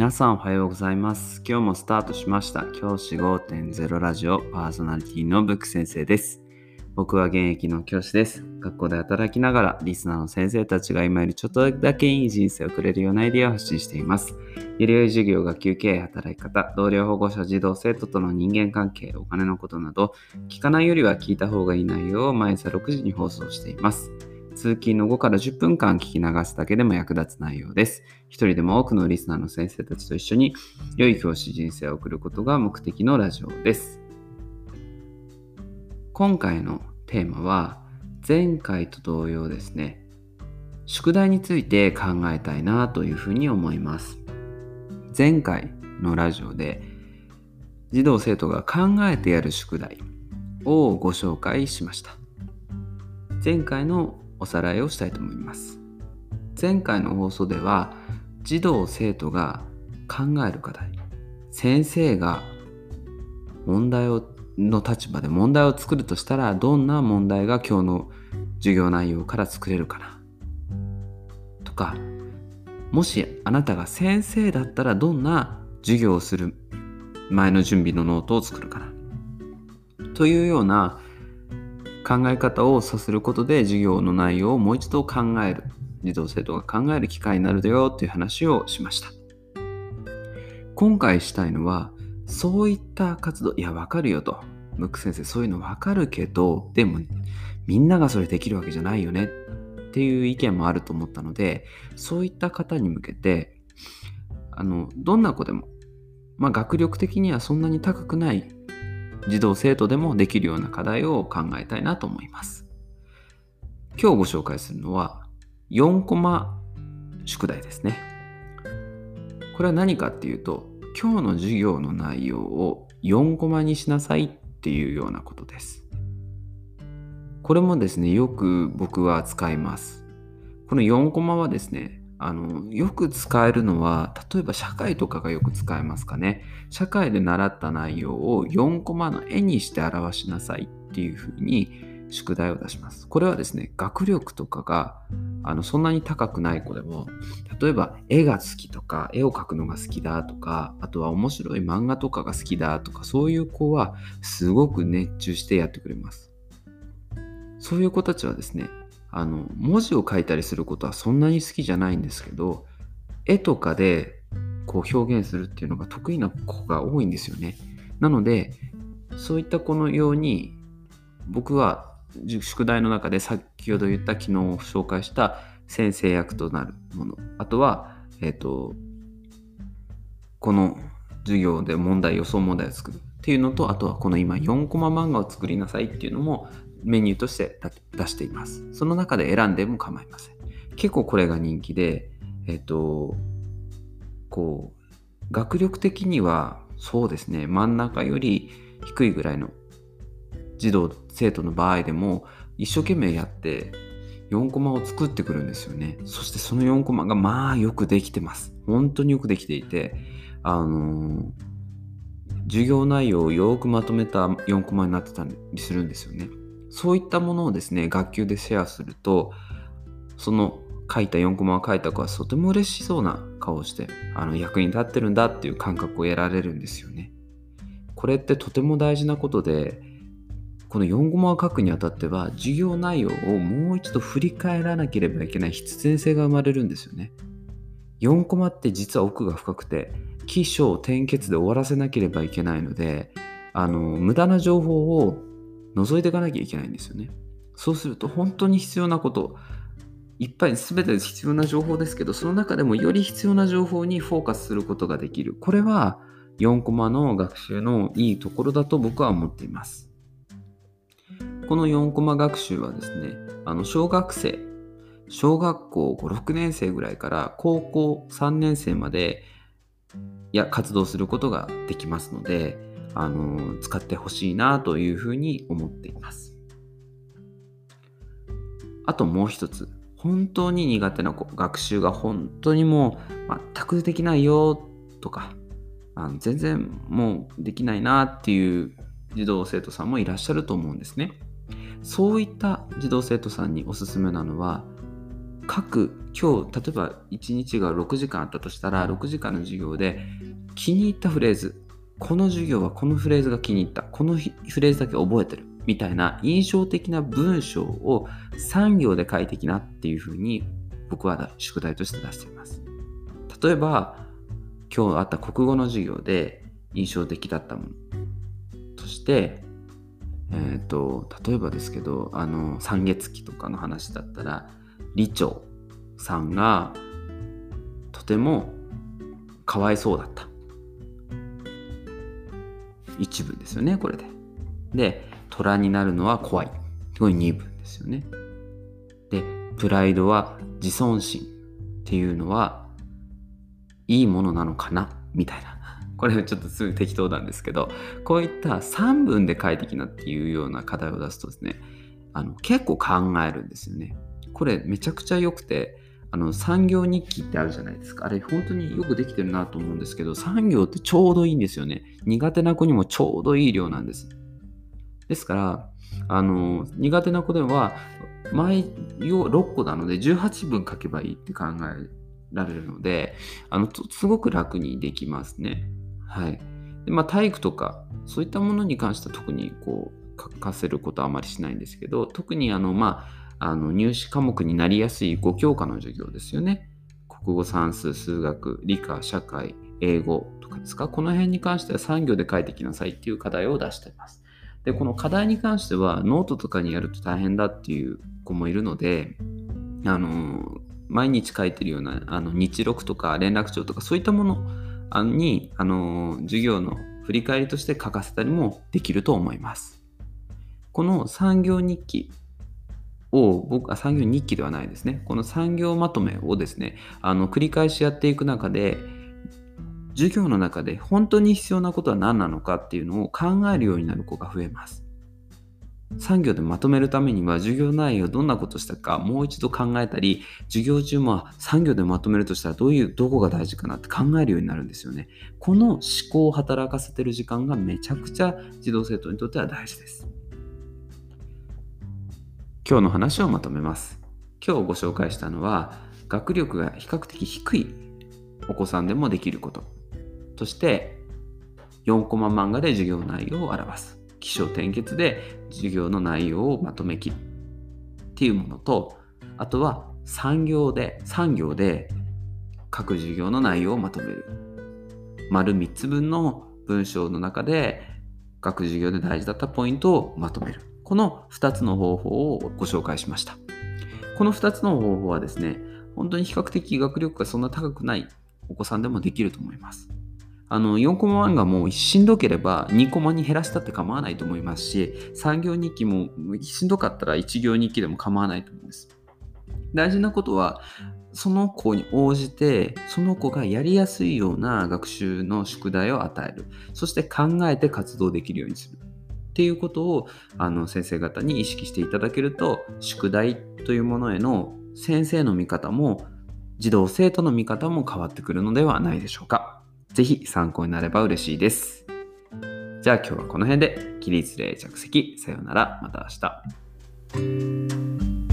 皆さんおはようございます。今日もスタートしました。教師5.0ラジオパーソナリティのブック先生です。僕は現役の教師です。学校で働きながらリスナーの先生たちが今よりちょっとだけいい人生をくれるようなアイデアを発信しています。より良い授業、学級経営、働き方、同僚保護者、児童、生徒との人間関係、お金のことなど、聞かないよりは聞いた方がいい内容を毎朝6時に放送しています。通勤の5から10分間聞き流すだけでも役立つ内容です。一人でも多くのリスナーの先生たちと一緒に良い教師人生を送ることが目的のラジオです。今回のテーマは前回と同様ですね、宿題について考えたいなというふうに思います。前回のラジオで児童生徒が考えてやる宿題をご紹介しました。前回のおさらいをしたいと思います。前回の放送では児童生徒が考える課題先生が問題をの立場で問題を作るとしたらどんな問題が今日の授業内容から作れるかな？とかもしあなたが先生だったらどんな授業をする前の準備のノートを作るかな？というような考え方をさせることで授業の内容をもう一度考える。児童生徒が考える機会になるだよという話をしました。今回したいのはそういった活動いやわかるよと。ムック先生そういうのわかるけどでもみんながそれできるわけじゃないよね。っていう意見もあると思ったのでそういった方に向けてあのどんな子でも、まあ、学力的にはそんなに高くない児童生徒でもできるような課題を考えたいなと思います。今日ご紹介するのは4コマ宿題ですね。これは何かっていうと今日の授業の内容を4コマにしなさいっていうようなことです。これもですね、よく僕は使います。この4コマはですね、あのよく使えるのは例えば社会とかがよく使えますかね。社会で習った内容を4コマの絵にして表しなさいっていうふうに宿題を出します。これはですね学力とかがあのそんなに高くない子でも例えば絵が好きとか絵を描くのが好きだとかあとは面白い漫画とかが好きだとかそういう子はすごく熱中してやってくれます。そういう子たちはですねあの文字を書いたりすることはそんなに好きじゃないんですけど絵とかでこう表現するっていうのが得意な子が多いんですよね。なのでそういった子のように僕は宿題の中で先ほど言った昨日紹介した先生役となるものあとは、えっ、ー、とこの授業で問題予想問題を作るっていうのとあとはこの今4コマ漫画を作りなさいっていうのもメニューとして出しています。その中で選んでも構いません。結構これが人気で、えっ、と、こう、学力的にはそうですね、真ん中より低いぐらいの児童、生徒の場合でも一生懸命やって4コマを作ってくるんですよね。そしてその4コマがまあよくできてます。本当によくできていて、あのー、授業内容をよくまとめた4コマになってたりするんですよね。そういったものをですね、学級でシェアすると、その書いた4コマを書いた子はとても嬉しそうな顔をして、あの役に立ってるんだっていう感覚を得られるんですよね。これってとても大事なことで、この4コマを書くにあたっては、授業内容をもう一度振り返らなければいけない必然性が生まれるんですよね。4コマって実は奥が深くて、起承転結で終わらせなければいけないので、あの無駄な情報を覗いていかなきゃいけないんですよね。そうすると本当に必要なこと、いっぱい全て必要な情報ですけど、その中でもより必要な情報にフォーカスすることができる。これは4コマの学習のいいところだと僕は思っています。この4コマ学習はですね、あの小学生、小学校5、6年生ぐらいから高校3年生までや活動することができますので、あの使ってほしいなというふうに思っています。あともう一つ、本当に苦手な子、学習が本当にもう全くできないよとか、あの全然もうできないなっていう児童生徒さんもいらっしゃると思うんですね。そういった児童生徒さんにおすすめなのは、各今日例えば1日が6時間あったとしたら6時間の授業で気に入ったフレーズこの授業はこのフレーズが気に入った。このフレーズだけ覚えてる。みたいな印象的な文章を3行で書いてきなっていうふうに僕は宿題として出しています。例えば今日あった国語の授業で印象的だったもの。としてえーと、例えばですけどあの三月期とかの話だったら李長さんがとてもかわいそうだった。一文ですよねこれで。で虎になるのは怖いこれ二文ですよね。でプライドは自尊心っていうのはいいものなのかな？みたいなこれちょっとすぐ適当なんですけど、こういった3文で書いてきなっていうような課題を出すとですね、あの結構考えるんですよね。これめちゃくちゃ良くて、あの産業日記ってあるじゃないですか。あれ本当によくできてるなと思うんですけど、産業ってちょうどいいんですよね。苦手な子にもちょうどいい量なんです。ですから、あの苦手な子では毎用6個なので18分書けばいいって考えられるので、あのすごく楽にできますね。はい。でまあ、体育とか、そういったものに関しては特にこう書かせることはあまりしないんですけど、特にあの、まあ、あの入試科目になりやすい5教科の授業ですよね。国語、算数、数学、理科、社会、英語とかですか、この辺に関しては産業で書いてきなさいっていう課題を出しています。で、この課題に関してはノートとかにやると大変だっていう子もいるので、あの、毎日書いてるようなあの日録とか連絡帳とかそういったものに、あの授業の振り返りとして書かせたりもできると思います。この産業日記を僕は産業日記ではないですね。この産業まとめをですね、あの繰り返しやっていく中で、授業の中で本当に必要なことは何なのかっていうのを考えるようになる子が増えます。産業でまとめるためには授業内容どんなことしたかもう一度考えたり授業中も産業でまとめるとしたらどういうどこが大事かなって考えるようになるんですよねこの思考を働かせてる時間がめちゃくちゃ児童生徒にとっては大事です今日の話をまとめます。今日ご紹介したのは学力が比較的低いお子さんでもできること。として4コマ漫画で授業内容を表す。起承転結で授業の内容をまとめきる。っていうものとあとは産業で産業で各授業の内容をまとめる。丸3つ分の文章の中で各授業で大事だったポイントをまとめる。この2つの方法をご紹介しました。この2つの方法はですね本当に比較的学力がそんな高くないお子さんでもできると思います。あの4コマ漫画もしんどければ2コマに減らしたって構わないと思いますし3行日記もしんどかったら1行日記でも構わないと思うんです。大事なことはその子に応じてその子がやりやすいような学習の宿題を与える。そして考えて活動できるようにする。っていうことをあの先生方に意識していただけると宿題というものへの先生の見方も児童生徒の見方も変わってくるのではないでしょうか。是非参考になれば嬉しいです。じゃあ今日はこの辺で起立例着席さようならまた明日。